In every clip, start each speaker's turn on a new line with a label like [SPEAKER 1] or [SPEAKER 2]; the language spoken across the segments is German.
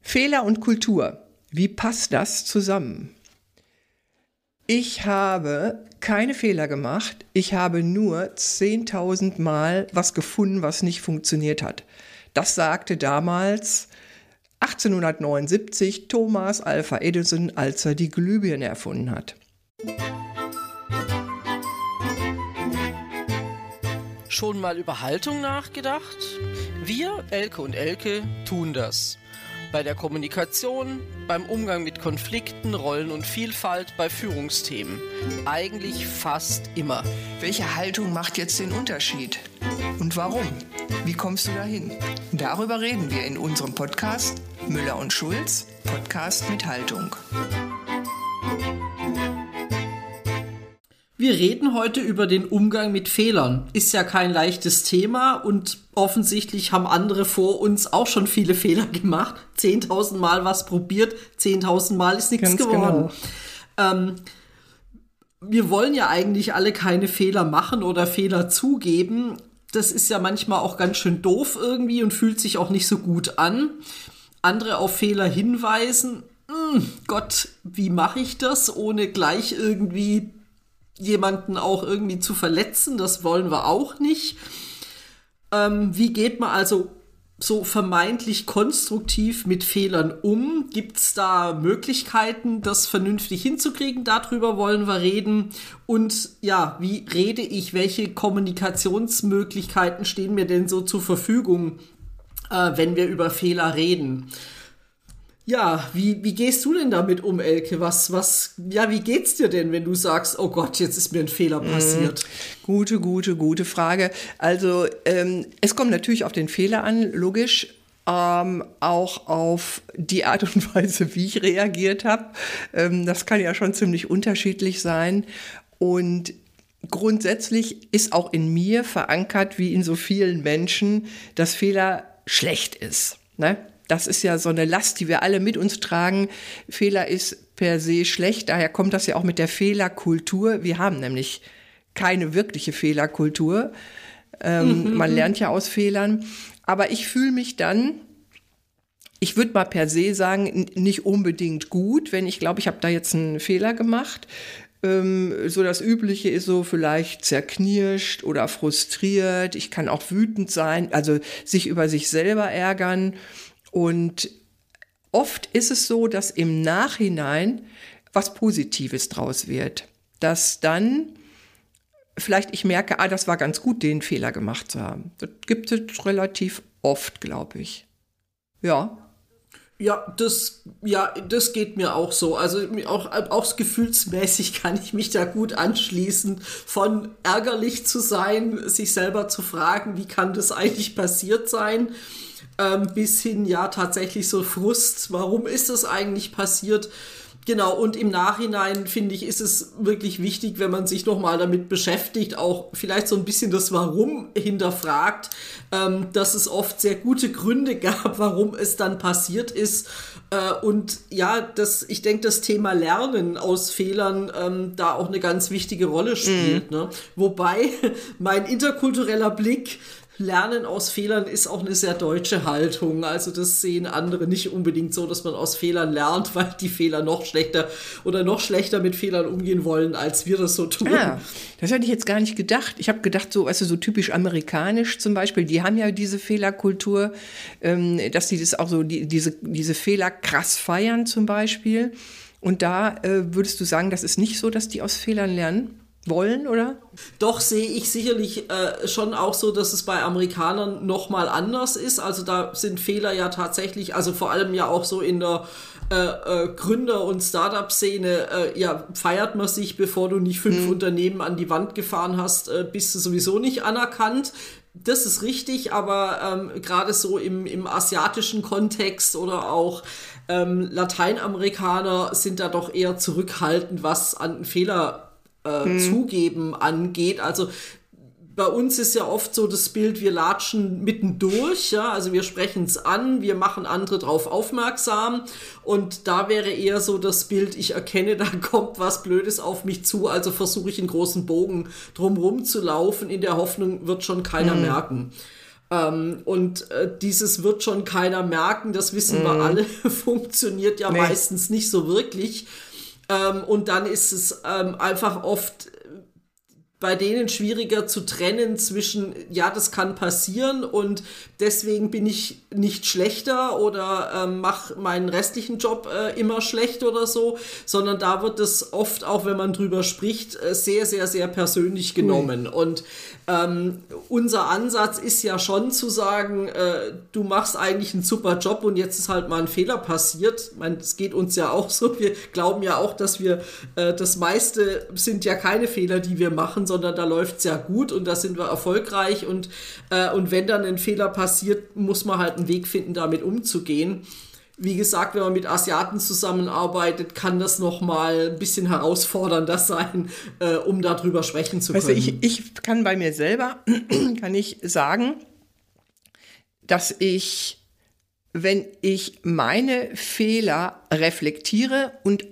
[SPEAKER 1] Fehler und Kultur. Wie passt das zusammen? Ich habe keine Fehler gemacht. Ich habe nur 10.000 Mal was gefunden, was nicht funktioniert hat. Das sagte damals 1879 Thomas Alpha Edison, als er die Glühbirne erfunden hat.
[SPEAKER 2] Schon mal über Haltung nachgedacht? Wir, Elke und Elke, tun das. Bei der Kommunikation, beim Umgang mit Konflikten, Rollen und Vielfalt, bei Führungsthemen. Eigentlich fast immer.
[SPEAKER 1] Welche Haltung macht jetzt den Unterschied? Und warum? Wie kommst du dahin? Darüber reden wir in unserem Podcast Müller und Schulz, Podcast mit Haltung.
[SPEAKER 2] Wir reden heute über den Umgang mit Fehlern. Ist ja kein leichtes Thema und offensichtlich haben andere vor uns auch schon viele Fehler gemacht. 10.000 Mal was probiert, 10.000 Mal ist nichts geworden. Genau. Ähm, wir wollen ja eigentlich alle keine Fehler machen oder Fehler zugeben. Das ist ja manchmal auch ganz schön doof irgendwie und fühlt sich auch nicht so gut an. Andere auf Fehler hinweisen. Hm, Gott, wie mache ich das, ohne gleich irgendwie jemanden auch irgendwie zu verletzen. Das wollen wir auch nicht. Ähm, wie geht man also so vermeintlich konstruktiv mit Fehlern um? Gibt es da Möglichkeiten, das vernünftig hinzukriegen? Darüber wollen wir reden. Und ja, wie rede ich? Welche Kommunikationsmöglichkeiten stehen mir denn so zur Verfügung, äh, wenn wir über Fehler reden? Ja, wie, wie gehst du denn damit um, Elke? Was, was, ja, wie geht's dir denn, wenn du sagst, oh Gott, jetzt ist mir ein Fehler mhm. passiert?
[SPEAKER 1] Mm, gute, gute, gute Frage. Also, ähm, es kommt natürlich auf den Fehler an, logisch. Ähm, auch auf die Art und Weise, wie ich reagiert habe. Ähm, das kann ja schon ziemlich unterschiedlich sein. Und grundsätzlich ist auch in mir verankert, wie in so vielen Menschen, dass Fehler schlecht ist. Ne? Das ist ja so eine Last, die wir alle mit uns tragen. Fehler ist per se schlecht, daher kommt das ja auch mit der Fehlerkultur. Wir haben nämlich keine wirkliche Fehlerkultur. Ähm, mhm. Man lernt ja aus Fehlern. Aber ich fühle mich dann, ich würde mal per se sagen, nicht unbedingt gut, wenn ich glaube, ich habe da jetzt einen Fehler gemacht. Ähm, so das Übliche ist so vielleicht zerknirscht oder frustriert. Ich kann auch wütend sein, also sich über sich selber ärgern. Und oft ist es so, dass im Nachhinein was Positives draus wird. Dass dann vielleicht ich merke, ah, das war ganz gut, den Fehler gemacht zu haben. Das gibt es relativ oft, glaube ich. Ja.
[SPEAKER 2] Ja, das, ja, das geht mir auch so. Also auch, auch gefühlsmäßig kann ich mich da gut anschließen, von ärgerlich zu sein, sich selber zu fragen, wie kann das eigentlich passiert sein ähm, bis hin ja tatsächlich so Frust, warum ist das eigentlich passiert? Genau, und im Nachhinein finde ich, ist es wirklich wichtig, wenn man sich nochmal damit beschäftigt, auch vielleicht so ein bisschen das Warum hinterfragt, ähm, dass es oft sehr gute Gründe gab, warum es dann passiert ist. Äh, und ja, das, ich denke, das Thema Lernen aus Fehlern ähm, da auch eine ganz wichtige Rolle spielt. Mhm. Ne? Wobei mein interkultureller Blick Lernen aus Fehlern ist auch eine sehr deutsche Haltung. Also das sehen andere nicht unbedingt so, dass man aus Fehlern lernt, weil die Fehler noch schlechter oder noch schlechter mit Fehlern umgehen wollen, als wir das so tun. Ja,
[SPEAKER 1] das hätte ich jetzt gar nicht gedacht. Ich habe gedacht, so, weißt du, so typisch amerikanisch zum Beispiel, die haben ja diese Fehlerkultur, ähm, dass sie das auch so, die, diese, diese Fehler krass feiern zum Beispiel. Und da äh, würdest du sagen, das ist nicht so, dass die aus Fehlern lernen? Wollen, oder?
[SPEAKER 2] Doch sehe ich sicherlich äh, schon auch so, dass es bei Amerikanern noch mal anders ist. Also da sind Fehler ja tatsächlich, also vor allem ja auch so in der äh, äh, Gründer- und Startup-Szene, äh, ja, feiert man sich, bevor du nicht fünf hm. Unternehmen an die Wand gefahren hast, äh, bist du sowieso nicht anerkannt. Das ist richtig, aber ähm, gerade so im, im asiatischen Kontext oder auch ähm, Lateinamerikaner sind da doch eher zurückhaltend, was an Fehler äh, hm. Zugeben angeht. Also bei uns ist ja oft so das Bild, wir latschen mittendurch, ja, also wir sprechen es an, wir machen andere darauf aufmerksam und da wäre eher so das Bild, ich erkenne, da kommt was Blödes auf mich zu, also versuche ich einen großen Bogen drumherum zu laufen, in der Hoffnung, wird schon keiner mhm. merken. Ähm, und äh, dieses wird schon keiner merken, das wissen mm. wir mhm. alle, funktioniert ja nee. meistens nicht so wirklich. Ähm, und dann ist es ähm, einfach oft bei denen schwieriger zu trennen zwischen, ja, das kann passieren und deswegen bin ich nicht schlechter oder äh, mache meinen restlichen Job äh, immer schlecht oder so, sondern da wird es oft, auch wenn man drüber spricht, äh, sehr, sehr, sehr persönlich genommen. Mhm. Und ähm, unser Ansatz ist ja schon zu sagen, äh, du machst eigentlich einen super Job und jetzt ist halt mal ein Fehler passiert. Ich meine, es geht uns ja auch so. Wir glauben ja auch, dass wir äh, das meiste sind ja keine Fehler, die wir machen, sondern da läuft es ja gut und da sind wir erfolgreich. Und, äh, und wenn dann ein Fehler passiert, muss man halt einen Weg finden, damit umzugehen wie gesagt, wenn man mit Asiaten zusammenarbeitet, kann das noch mal ein bisschen herausfordernder sein, äh, um darüber sprechen zu können.
[SPEAKER 1] Weißt du, ich, ich kann bei mir selber, kann ich sagen, dass ich, wenn ich meine Fehler reflektiere und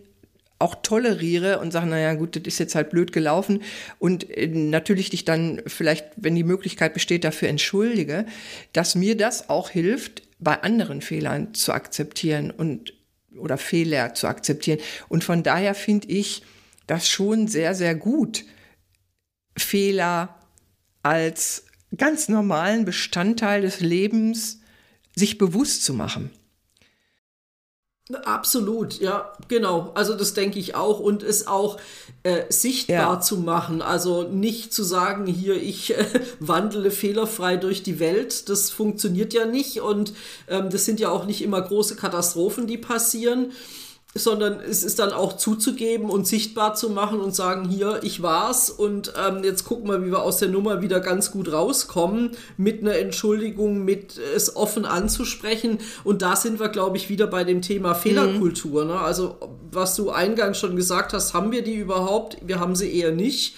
[SPEAKER 1] auch toleriere und sage, naja, gut, das ist jetzt halt blöd gelaufen und äh, natürlich dich dann vielleicht, wenn die Möglichkeit besteht, dafür entschuldige, dass mir das auch hilft, bei anderen Fehlern zu akzeptieren und oder Fehler zu akzeptieren. Und von daher finde ich das schon sehr, sehr gut, Fehler als ganz normalen Bestandteil des Lebens sich bewusst zu machen.
[SPEAKER 2] Absolut, ja, genau. Also das denke ich auch und es auch äh, sichtbar ja. zu machen. Also nicht zu sagen, hier, ich äh, wandle fehlerfrei durch die Welt. Das funktioniert ja nicht und ähm, das sind ja auch nicht immer große Katastrophen, die passieren sondern es ist dann auch zuzugeben und sichtbar zu machen und sagen, hier, ich war's und ähm, jetzt gucken wir, wie wir aus der Nummer wieder ganz gut rauskommen, mit einer Entschuldigung, mit es offen anzusprechen. Und da sind wir, glaube ich, wieder bei dem Thema Fehlerkultur. Mhm. Ne? Also, was du eingangs schon gesagt hast, haben wir die überhaupt? Wir haben sie eher nicht.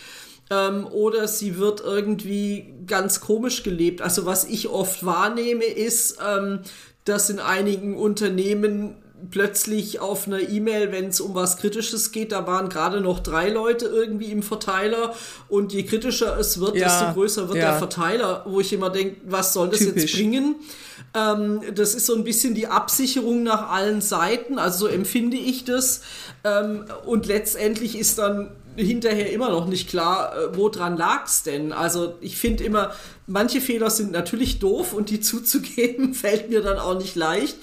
[SPEAKER 2] Ähm, oder sie wird irgendwie ganz komisch gelebt. Also, was ich oft wahrnehme, ist, ähm, dass in einigen Unternehmen plötzlich auf einer E-Mail, wenn es um was Kritisches geht, da waren gerade noch drei Leute irgendwie im Verteiler und je kritischer es wird, ja, desto größer wird ja. der Verteiler, wo ich immer denke, was soll das Typisch. jetzt bringen? Ähm, das ist so ein bisschen die Absicherung nach allen Seiten, also so empfinde ich das. Ähm, und letztendlich ist dann hinterher immer noch nicht klar, äh, woran lag es denn? Also ich finde immer, manche Fehler sind natürlich doof und die zuzugeben fällt mir dann auch nicht leicht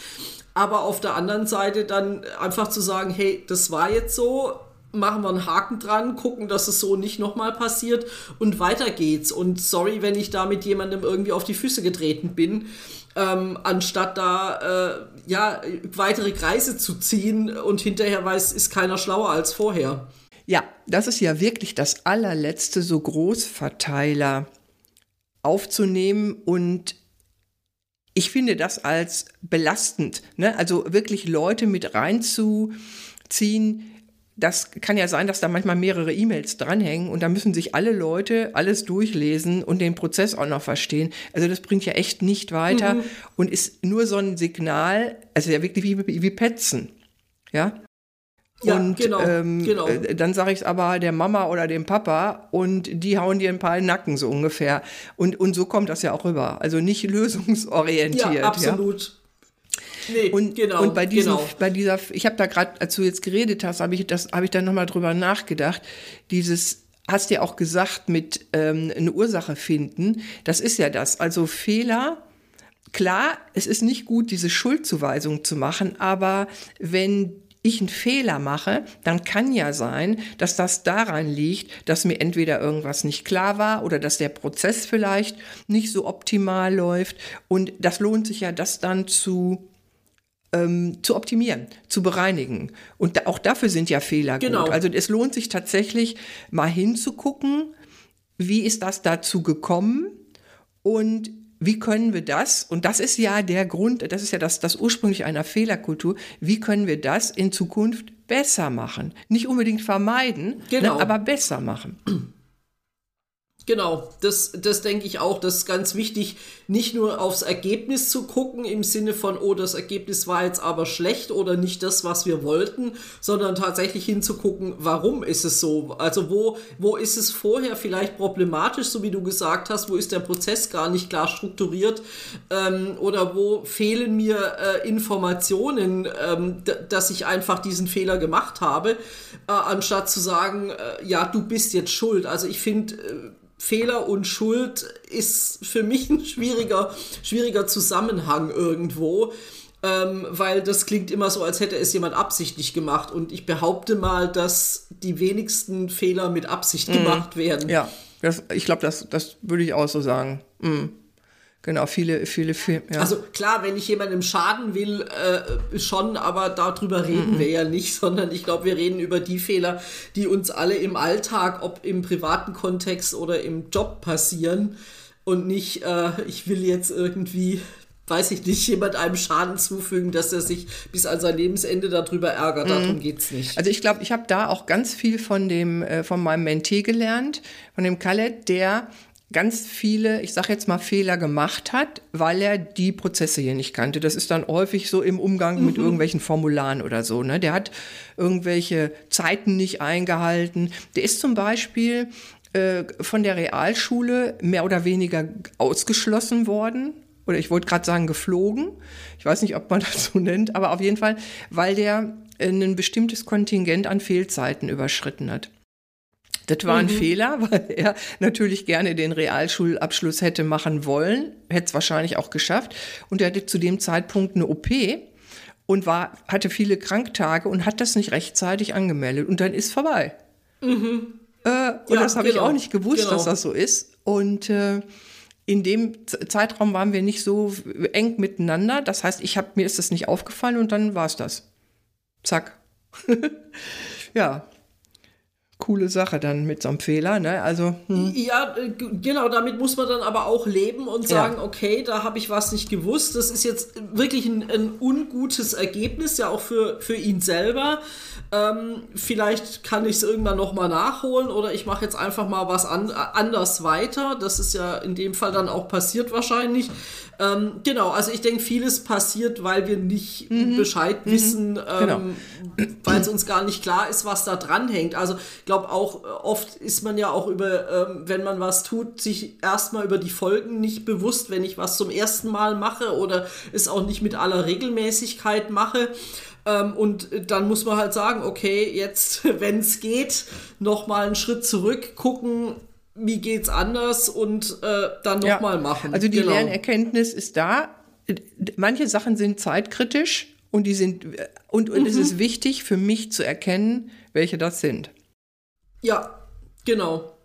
[SPEAKER 2] aber auf der anderen Seite dann einfach zu sagen, hey, das war jetzt so, machen wir einen Haken dran, gucken, dass es so nicht nochmal passiert und weiter geht's. Und sorry, wenn ich da mit jemandem irgendwie auf die Füße getreten bin, ähm, anstatt da äh, ja weitere Kreise zu ziehen und hinterher weiß, ist keiner schlauer als vorher.
[SPEAKER 1] Ja, das ist ja wirklich das allerletzte, so Großverteiler aufzunehmen und ich finde das als belastend. Ne? Also wirklich Leute mit reinzuziehen. Das kann ja sein, dass da manchmal mehrere E-Mails dranhängen und da müssen sich alle Leute alles durchlesen und den Prozess auch noch verstehen. Also das bringt ja echt nicht weiter mhm. und ist nur so ein Signal, also ja wirklich wie, wie Petzen. Ja, ja, und genau, ähm, genau. Äh, dann sage ich es aber der Mama oder dem Papa und die hauen dir ein paar in den Nacken so ungefähr. Und, und so kommt das ja auch rüber. Also nicht lösungsorientiert. Ja,
[SPEAKER 2] absolut. Ja?
[SPEAKER 1] Nee, und, genau, und bei diesem, genau. bei dieser, ich habe da gerade, als du jetzt geredet hast, habe ich das, habe ich dann nochmal drüber nachgedacht. Dieses, hast ja auch gesagt mit ähm, eine Ursache finden. Das ist ja das. Also Fehler. Klar, es ist nicht gut, diese Schuldzuweisung zu machen, aber wenn ich einen Fehler mache, dann kann ja sein, dass das daran liegt, dass mir entweder irgendwas nicht klar war oder dass der Prozess vielleicht nicht so optimal läuft. Und das lohnt sich ja, das dann zu ähm, zu optimieren, zu bereinigen. Und da, auch dafür sind ja Fehler genau. gut. Also es lohnt sich tatsächlich mal hinzugucken, wie ist das dazu gekommen und wie können wir das, und das ist ja der Grund, das ist ja das, das ursprünglich einer Fehlerkultur, wie können wir das in Zukunft besser machen? Nicht unbedingt vermeiden, ne, genau. ne, aber besser machen.
[SPEAKER 2] Genau, das, das denke ich auch. Das ist ganz wichtig, nicht nur aufs Ergebnis zu gucken, im Sinne von, oh, das Ergebnis war jetzt aber schlecht oder nicht das, was wir wollten, sondern tatsächlich hinzugucken, warum ist es so? Also wo, wo ist es vorher vielleicht problematisch, so wie du gesagt hast, wo ist der Prozess gar nicht klar strukturiert ähm, oder wo fehlen mir äh, Informationen, ähm, dass ich einfach diesen Fehler gemacht habe, äh, anstatt zu sagen, äh, ja, du bist jetzt schuld. Also ich finde, äh, Fehler und Schuld ist für mich ein schwieriger, schwieriger Zusammenhang irgendwo. Ähm, weil das klingt immer so, als hätte es jemand absichtlich gemacht. Und ich behaupte mal, dass die wenigsten Fehler mit Absicht mhm. gemacht werden.
[SPEAKER 1] Ja, das, ich glaube, das, das würde ich auch so sagen. Mhm. Genau, viele, viele, viele.
[SPEAKER 2] Ja. Also klar, wenn ich jemandem schaden will, äh, schon, aber darüber reden mhm. wir ja nicht, sondern ich glaube, wir reden über die Fehler, die uns alle im Alltag, ob im privaten Kontext oder im Job passieren und nicht, äh, ich will jetzt irgendwie weiß ich nicht, jemand einem Schaden zufügen, dass er sich bis an sein Lebensende darüber ärgert. Darum mhm. geht's nicht.
[SPEAKER 1] Also ich glaube, ich habe da auch ganz viel von dem, äh, von meinem Mentee gelernt, von dem Khaled, der ganz viele, ich sage jetzt mal, Fehler gemacht hat, weil er die Prozesse hier nicht kannte. Das ist dann häufig so im Umgang mit mhm. irgendwelchen Formularen oder so. Ne? Der hat irgendwelche Zeiten nicht eingehalten. Der ist zum Beispiel äh, von der Realschule mehr oder weniger ausgeschlossen worden. Oder ich wollte gerade sagen geflogen. Ich weiß nicht, ob man das so nennt, aber auf jeden Fall, weil der ein bestimmtes Kontingent an Fehlzeiten überschritten hat. Das war ein mhm. Fehler, weil er natürlich gerne den Realschulabschluss hätte machen wollen, hätte es wahrscheinlich auch geschafft. Und er hatte zu dem Zeitpunkt eine OP und war, hatte viele Kranktage und hat das nicht rechtzeitig angemeldet. Und dann ist vorbei. Mhm. Äh, und ja, das habe genau. ich auch nicht gewusst, genau. dass das so ist. Und äh, in dem Zeitraum waren wir nicht so eng miteinander. Das heißt, ich habe mir ist das nicht aufgefallen und dann war es das. Zack. ja, coole Sache dann mit so einem Fehler, ne? Also
[SPEAKER 2] hm. ja, äh, genau. Damit muss man dann aber auch leben und sagen, ja. okay, da habe ich was nicht gewusst. Das ist jetzt wirklich ein, ein ungutes Ergebnis, ja auch für für ihn selber. Ähm, vielleicht kann ich es irgendwann noch mal nachholen oder ich mache jetzt einfach mal was an, anders weiter. Das ist ja in dem Fall dann auch passiert wahrscheinlich. Ähm, genau, also ich denke, vieles passiert, weil wir nicht mhm. Bescheid mhm. wissen, ähm, genau. weil es uns gar nicht klar ist, was da dran hängt. Also ich glaube auch, äh, oft ist man ja auch über, ähm, wenn man was tut, sich erstmal über die Folgen nicht bewusst, wenn ich was zum ersten Mal mache oder es auch nicht mit aller Regelmäßigkeit mache. Ähm, und dann muss man halt sagen, okay, jetzt, wenn es geht, noch mal einen Schritt zurück, gucken, wie geht's anders und äh, dann nochmal ja. machen.
[SPEAKER 1] Also die genau. Lernerkenntnis ist da. Manche Sachen sind zeitkritisch und die sind und, und mhm. es ist wichtig für mich zu erkennen, welche das sind.
[SPEAKER 2] Ja, genau.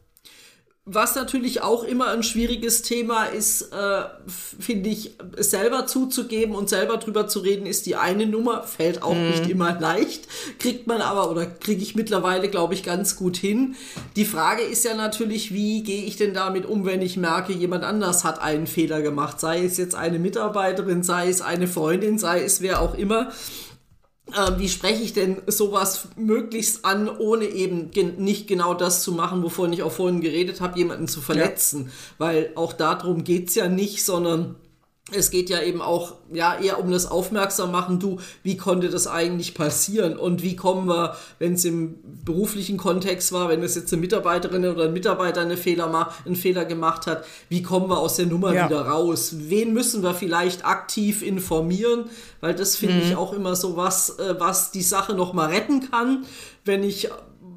[SPEAKER 2] Was natürlich auch immer ein schwieriges Thema ist, äh, finde ich, selber zuzugeben und selber drüber zu reden, ist die eine Nummer, fällt auch mm. nicht immer leicht, kriegt man aber oder kriege ich mittlerweile, glaube ich, ganz gut hin. Die Frage ist ja natürlich, wie gehe ich denn damit um, wenn ich merke, jemand anders hat einen Fehler gemacht, sei es jetzt eine Mitarbeiterin, sei es eine Freundin, sei es wer auch immer äh, wie spreche ich denn sowas möglichst an, ohne eben gen nicht genau das zu machen, wovon ich auch vorhin geredet habe, jemanden zu verletzen. Ja. Weil auch darum geht's ja nicht, sondern es geht ja eben auch ja eher um das Aufmerksam machen, du, wie konnte das eigentlich passieren und wie kommen wir, wenn es im beruflichen Kontext war, wenn es jetzt eine Mitarbeiterin oder ein Mitarbeiter eine Fehler, einen Fehler gemacht hat, wie kommen wir aus der Nummer ja. wieder raus? Wen müssen wir vielleicht aktiv informieren? Weil das finde mhm. ich auch immer so was, äh, was die Sache noch mal retten kann, wenn ich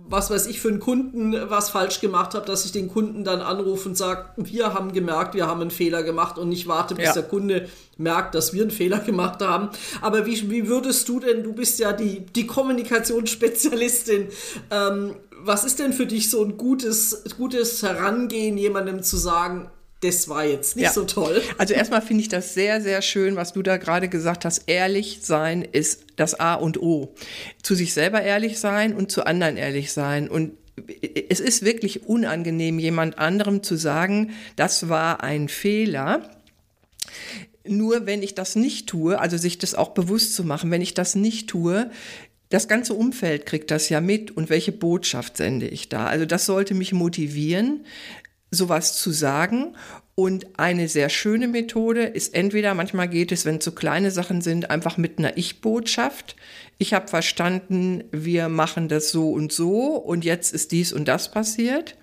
[SPEAKER 2] was weiß ich, für einen Kunden was falsch gemacht habe, dass ich den Kunden dann anrufe und sage, wir haben gemerkt, wir haben einen Fehler gemacht und nicht warte, bis ja. der Kunde merkt, dass wir einen Fehler gemacht haben. Aber wie, wie würdest du denn, du bist ja die, die Kommunikationsspezialistin, ähm, was ist denn für dich so ein gutes, gutes Herangehen, jemandem zu sagen, das war jetzt nicht ja. so toll.
[SPEAKER 1] Also erstmal finde ich das sehr, sehr schön, was du da gerade gesagt hast. Ehrlich sein ist das A und O. Zu sich selber ehrlich sein und zu anderen ehrlich sein. Und es ist wirklich unangenehm, jemand anderem zu sagen, das war ein Fehler. Nur wenn ich das nicht tue, also sich das auch bewusst zu machen, wenn ich das nicht tue, das ganze Umfeld kriegt das ja mit und welche Botschaft sende ich da? Also das sollte mich motivieren, sowas zu sagen. Und eine sehr schöne Methode ist entweder, manchmal geht es, wenn es so kleine Sachen sind, einfach mit einer Ich-Botschaft. Ich habe verstanden, wir machen das so und so und jetzt ist dies und das passiert.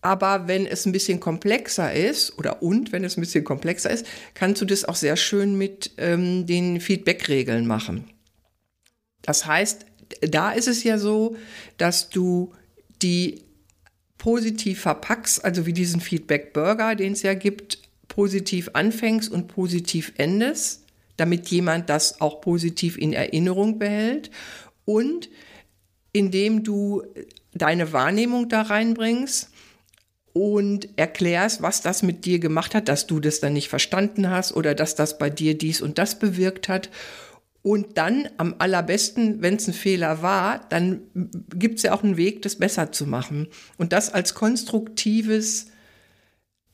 [SPEAKER 1] Aber wenn es ein bisschen komplexer ist, oder und wenn es ein bisschen komplexer ist, kannst du das auch sehr schön mit ähm, den Feedback-Regeln machen. Das heißt, da ist es ja so, dass du die positiv verpackst, also wie diesen Feedback-Burger, den es ja gibt, positiv anfängst und positiv endest, damit jemand das auch positiv in Erinnerung behält. Und indem du deine Wahrnehmung da reinbringst und erklärst, was das mit dir gemacht hat, dass du das dann nicht verstanden hast oder dass das bei dir dies und das bewirkt hat und dann am allerbesten, wenn es ein Fehler war, dann gibt es ja auch einen Weg, das besser zu machen. Und das als konstruktives,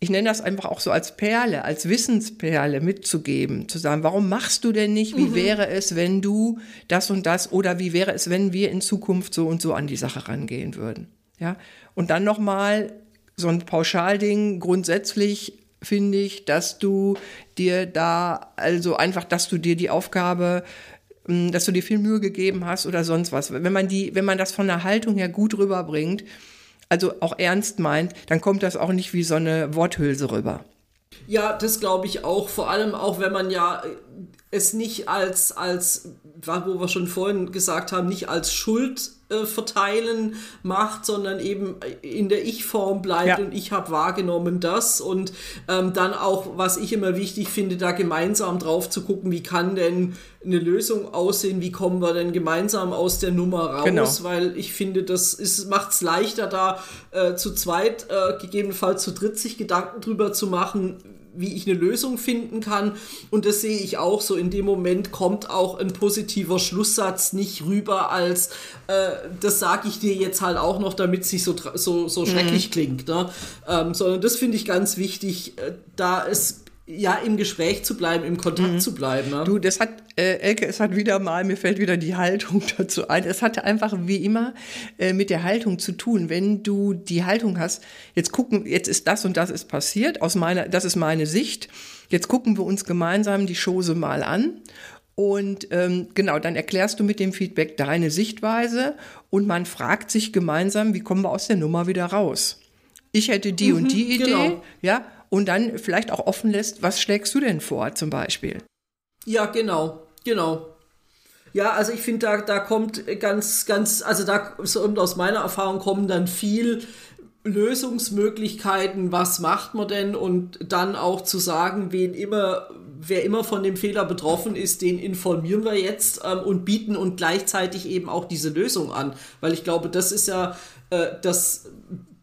[SPEAKER 1] ich nenne das einfach auch so als Perle, als Wissensperle mitzugeben, zu sagen, warum machst du denn nicht? Wie mhm. wäre es, wenn du das und das oder wie wäre es, wenn wir in Zukunft so und so an die Sache rangehen würden? Ja, und dann nochmal so ein Pauschalding grundsätzlich finde ich, dass du dir da, also einfach, dass du dir die Aufgabe, hm, dass du dir viel Mühe gegeben hast oder sonst was. Wenn man die, wenn man das von der Haltung her gut rüberbringt, also auch ernst meint, dann kommt das auch nicht wie so eine Worthülse rüber.
[SPEAKER 2] Ja, das glaube ich auch. Vor allem auch, wenn man ja es nicht als, als, wo wir schon vorhin gesagt haben, nicht als Schuld äh, verteilen macht, sondern eben in der Ich-Form bleibt ja. und ich habe wahrgenommen das und ähm, dann auch, was ich immer wichtig finde, da gemeinsam drauf zu gucken, wie kann denn eine Lösung aussehen, wie kommen wir denn gemeinsam aus der Nummer raus, genau. weil ich finde, das macht es leichter, da äh, zu zweit, äh, gegebenenfalls zu dritt sich Gedanken drüber zu machen, wie ich eine Lösung finden kann. Und das sehe ich auch so. In dem Moment kommt auch ein positiver Schlusssatz nicht rüber als, äh, das sage ich dir jetzt halt auch noch, damit es nicht so, so, so schrecklich mhm. klingt. Ne? Ähm, sondern das finde ich ganz wichtig, äh, da es ja, im Gespräch zu bleiben, im Kontakt mhm. zu bleiben. Ne?
[SPEAKER 1] Du, das hat, äh, Elke, es hat wieder mal, mir fällt wieder die Haltung dazu ein. Es hatte einfach wie immer äh, mit der Haltung zu tun. Wenn du die Haltung hast, jetzt gucken, jetzt ist das und das ist passiert, aus meiner, das ist meine Sicht. Jetzt gucken wir uns gemeinsam die Chose mal an. Und ähm, genau, dann erklärst du mit dem Feedback deine Sichtweise und man fragt sich gemeinsam, wie kommen wir aus der Nummer wieder raus? Ich hätte die mhm, und die Idee, genau. ja, und dann vielleicht auch offen lässt, was schlägst du denn vor zum Beispiel?
[SPEAKER 2] Ja, genau, genau. Ja, also ich finde, da, da kommt ganz, ganz, also da so aus meiner Erfahrung kommen dann viel Lösungsmöglichkeiten, was macht man denn und dann auch zu sagen, wen immer, wer immer von dem Fehler betroffen ist, den informieren wir jetzt ähm, und bieten und gleichzeitig eben auch diese Lösung an, weil ich glaube, das ist ja äh, das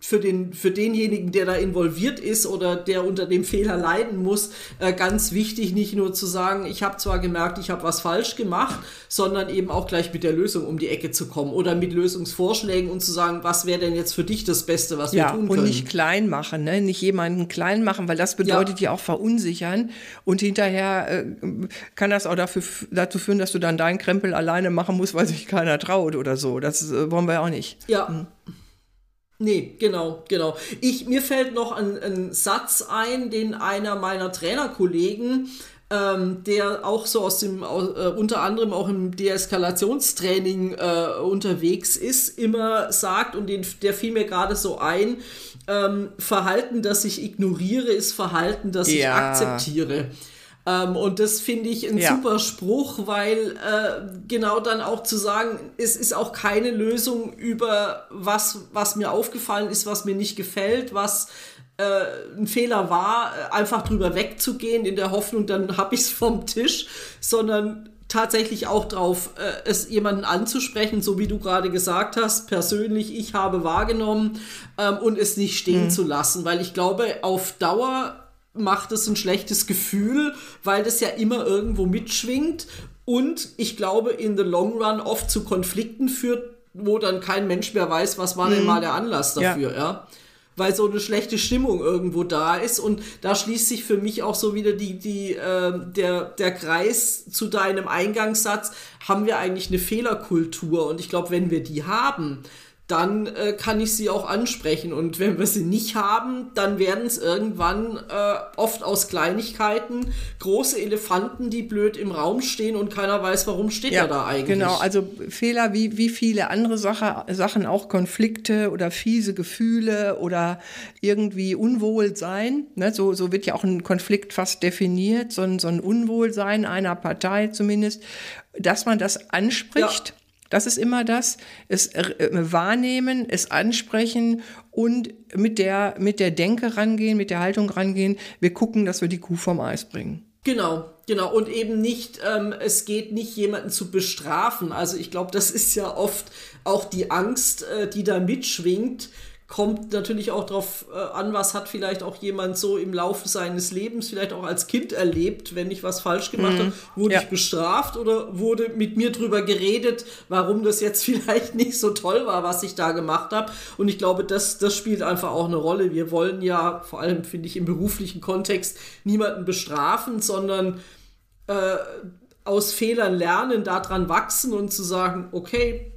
[SPEAKER 2] für, den, für denjenigen, der da involviert ist oder der unter dem Fehler leiden muss, äh, ganz wichtig, nicht nur zu sagen, ich habe zwar gemerkt, ich habe was falsch gemacht, sondern eben auch gleich mit der Lösung um die Ecke zu kommen oder mit Lösungsvorschlägen und zu sagen, was wäre denn jetzt für dich das Beste, was ja, wir tun können.
[SPEAKER 1] Und nicht klein machen, ne? nicht jemanden klein machen, weil das bedeutet ja, ja auch verunsichern und hinterher äh, kann das auch dafür, dazu führen, dass du dann deinen Krempel alleine machen musst, weil sich keiner traut oder so. Das äh, wollen wir ja auch nicht.
[SPEAKER 2] Ja. Hm. Nee, genau, genau. Ich, mir fällt noch ein, ein Satz ein, den einer meiner Trainerkollegen, ähm, der auch so aus dem, äh, unter anderem auch im Deeskalationstraining äh, unterwegs ist, immer sagt, und den, der fiel mir gerade so ein, ähm, Verhalten, das ich ignoriere, ist Verhalten, das ja. ich akzeptiere. Ähm, und das finde ich ein ja. super Spruch, weil äh, genau dann auch zu sagen, es ist auch keine Lösung über was, was mir aufgefallen ist, was mir nicht gefällt, was äh, ein Fehler war, einfach drüber wegzugehen in der Hoffnung, dann habe ich es vom Tisch, sondern tatsächlich auch drauf, äh, es jemanden anzusprechen, so wie du gerade gesagt hast, persönlich, ich habe wahrgenommen ähm, und es nicht stehen mhm. zu lassen, weil ich glaube, auf Dauer macht es ein schlechtes Gefühl, weil das ja immer irgendwo mitschwingt und ich glaube in the long run oft zu Konflikten führt, wo dann kein Mensch mehr weiß, was war denn mhm. mal der Anlass dafür, ja. ja. Weil so eine schlechte Stimmung irgendwo da ist und da schließt sich für mich auch so wieder die, die, äh, der, der Kreis zu deinem Eingangssatz, haben wir eigentlich eine Fehlerkultur und ich glaube, wenn wir die haben, dann äh, kann ich sie auch ansprechen. Und wenn wir sie nicht haben, dann werden es irgendwann äh, oft aus Kleinigkeiten große Elefanten, die blöd im Raum stehen und keiner weiß, warum steht ja, er da eigentlich.
[SPEAKER 1] Genau, also Fehler wie, wie viele andere Sache, Sachen, auch Konflikte oder fiese Gefühle oder irgendwie Unwohlsein. Ne? So, so wird ja auch ein Konflikt fast definiert, so ein, so ein Unwohlsein einer Partei zumindest, dass man das anspricht. Ja das ist immer das, es äh, wahrnehmen, es ansprechen und mit der, mit der Denke rangehen, mit der Haltung rangehen. Wir gucken, dass wir die Kuh vom Eis bringen.
[SPEAKER 2] Genau, genau. Und eben nicht, ähm, es geht nicht, jemanden zu bestrafen. Also ich glaube, das ist ja oft auch die Angst, äh, die da mitschwingt kommt natürlich auch darauf äh, an, was hat vielleicht auch jemand so im Laufe seines Lebens, vielleicht auch als Kind erlebt, wenn ich was falsch gemacht mhm. habe, wurde ja. ich bestraft oder wurde mit mir drüber geredet, warum das jetzt vielleicht nicht so toll war, was ich da gemacht habe. Und ich glaube, das, das spielt einfach auch eine Rolle. Wir wollen ja, vor allem finde ich im beruflichen Kontext, niemanden bestrafen, sondern äh, aus Fehlern lernen, daran wachsen und zu sagen, okay,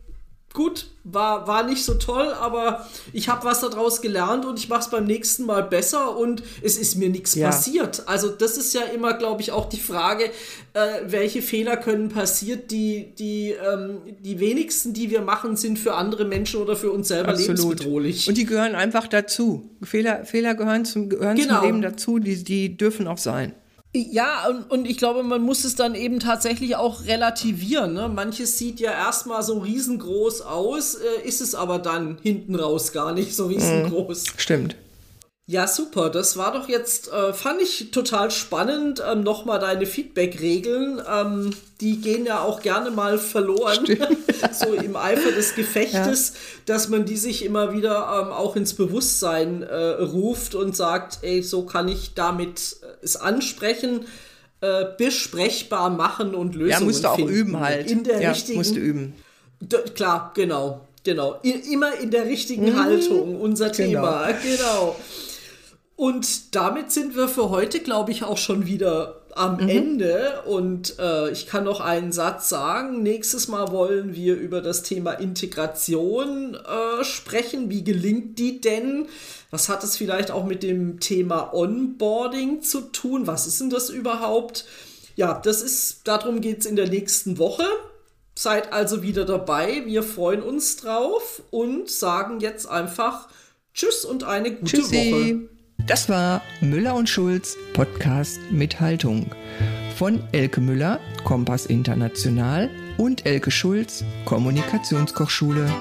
[SPEAKER 2] gut, war, war nicht so toll, aber ich habe was daraus gelernt und ich mache es beim nächsten Mal besser und es ist mir nichts ja. passiert. Also das ist ja immer, glaube ich, auch die Frage, äh, welche Fehler können passieren. Die, die, ähm, die wenigsten, die wir machen, sind für andere Menschen oder für uns selber Absolut. lebensbedrohlich.
[SPEAKER 1] Und die gehören einfach dazu. Fehler, Fehler gehören, zum, gehören genau. zum Leben dazu, die, die dürfen auch sein.
[SPEAKER 2] Ja, und, und ich glaube, man muss es dann eben tatsächlich auch relativieren. Ne? Manches sieht ja erstmal so riesengroß aus, äh, ist es aber dann hinten raus gar nicht so riesengroß.
[SPEAKER 1] Mhm, stimmt.
[SPEAKER 2] Ja, super. Das war doch jetzt, äh, fand ich total spannend. Ähm, Nochmal deine Feedback-Regeln. Ähm, die gehen ja auch gerne mal verloren, so im Eifer des Gefechtes, ja. dass man die sich immer wieder ähm, auch ins Bewusstsein äh, ruft und sagt, ey, so kann ich damit äh, es ansprechen. Äh, besprechbar machen und Lösungen
[SPEAKER 1] Ja, musst du auch
[SPEAKER 2] finden.
[SPEAKER 1] üben halt.
[SPEAKER 2] In der
[SPEAKER 1] ja,
[SPEAKER 2] richtigen,
[SPEAKER 1] musst du üben.
[SPEAKER 2] Klar, genau, genau. I immer in der richtigen mhm. Haltung, unser genau. Thema, genau. Und damit sind wir für heute, glaube ich, auch schon wieder am mhm. Ende. Und äh, ich kann noch einen Satz sagen. Nächstes Mal wollen wir über das Thema Integration äh, sprechen. Wie gelingt die denn? Was hat es vielleicht auch mit dem Thema Onboarding zu tun? Was ist denn das überhaupt? Ja, das ist, darum geht es in der nächsten Woche. Seid also wieder dabei. Wir freuen uns drauf und sagen jetzt einfach Tschüss und eine gute Tschüssi. Woche.
[SPEAKER 1] Das war Müller und Schulz Podcast mit Haltung von Elke Müller, Kompass International und Elke Schulz, Kommunikationskochschule.